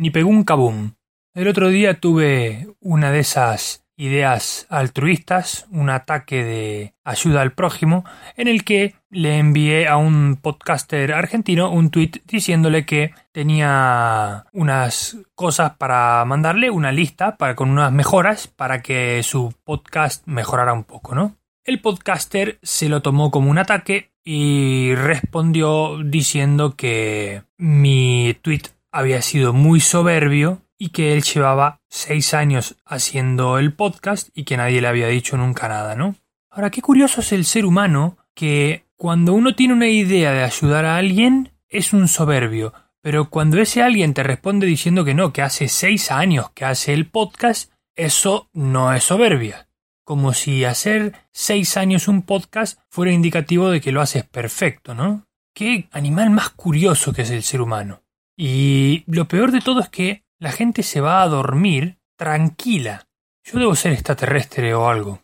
ni pegó un cabum. El otro día tuve una de esas ideas altruistas, un ataque de ayuda al prójimo, en el que le envié a un podcaster argentino un tweet diciéndole que tenía unas cosas para mandarle, una lista con unas mejoras para que su podcast mejorara un poco, ¿no? El podcaster se lo tomó como un ataque y respondió diciendo que mi tweet había sido muy soberbio y que él llevaba seis años haciendo el podcast y que nadie le había dicho nunca nada, ¿no? Ahora, qué curioso es el ser humano que cuando uno tiene una idea de ayudar a alguien es un soberbio, pero cuando ese alguien te responde diciendo que no, que hace seis años que hace el podcast, eso no es soberbia. Como si hacer seis años un podcast fuera indicativo de que lo haces perfecto, ¿no? Qué animal más curioso que es el ser humano. Y lo peor de todo es que la gente se va a dormir tranquila. Yo debo ser extraterrestre o algo.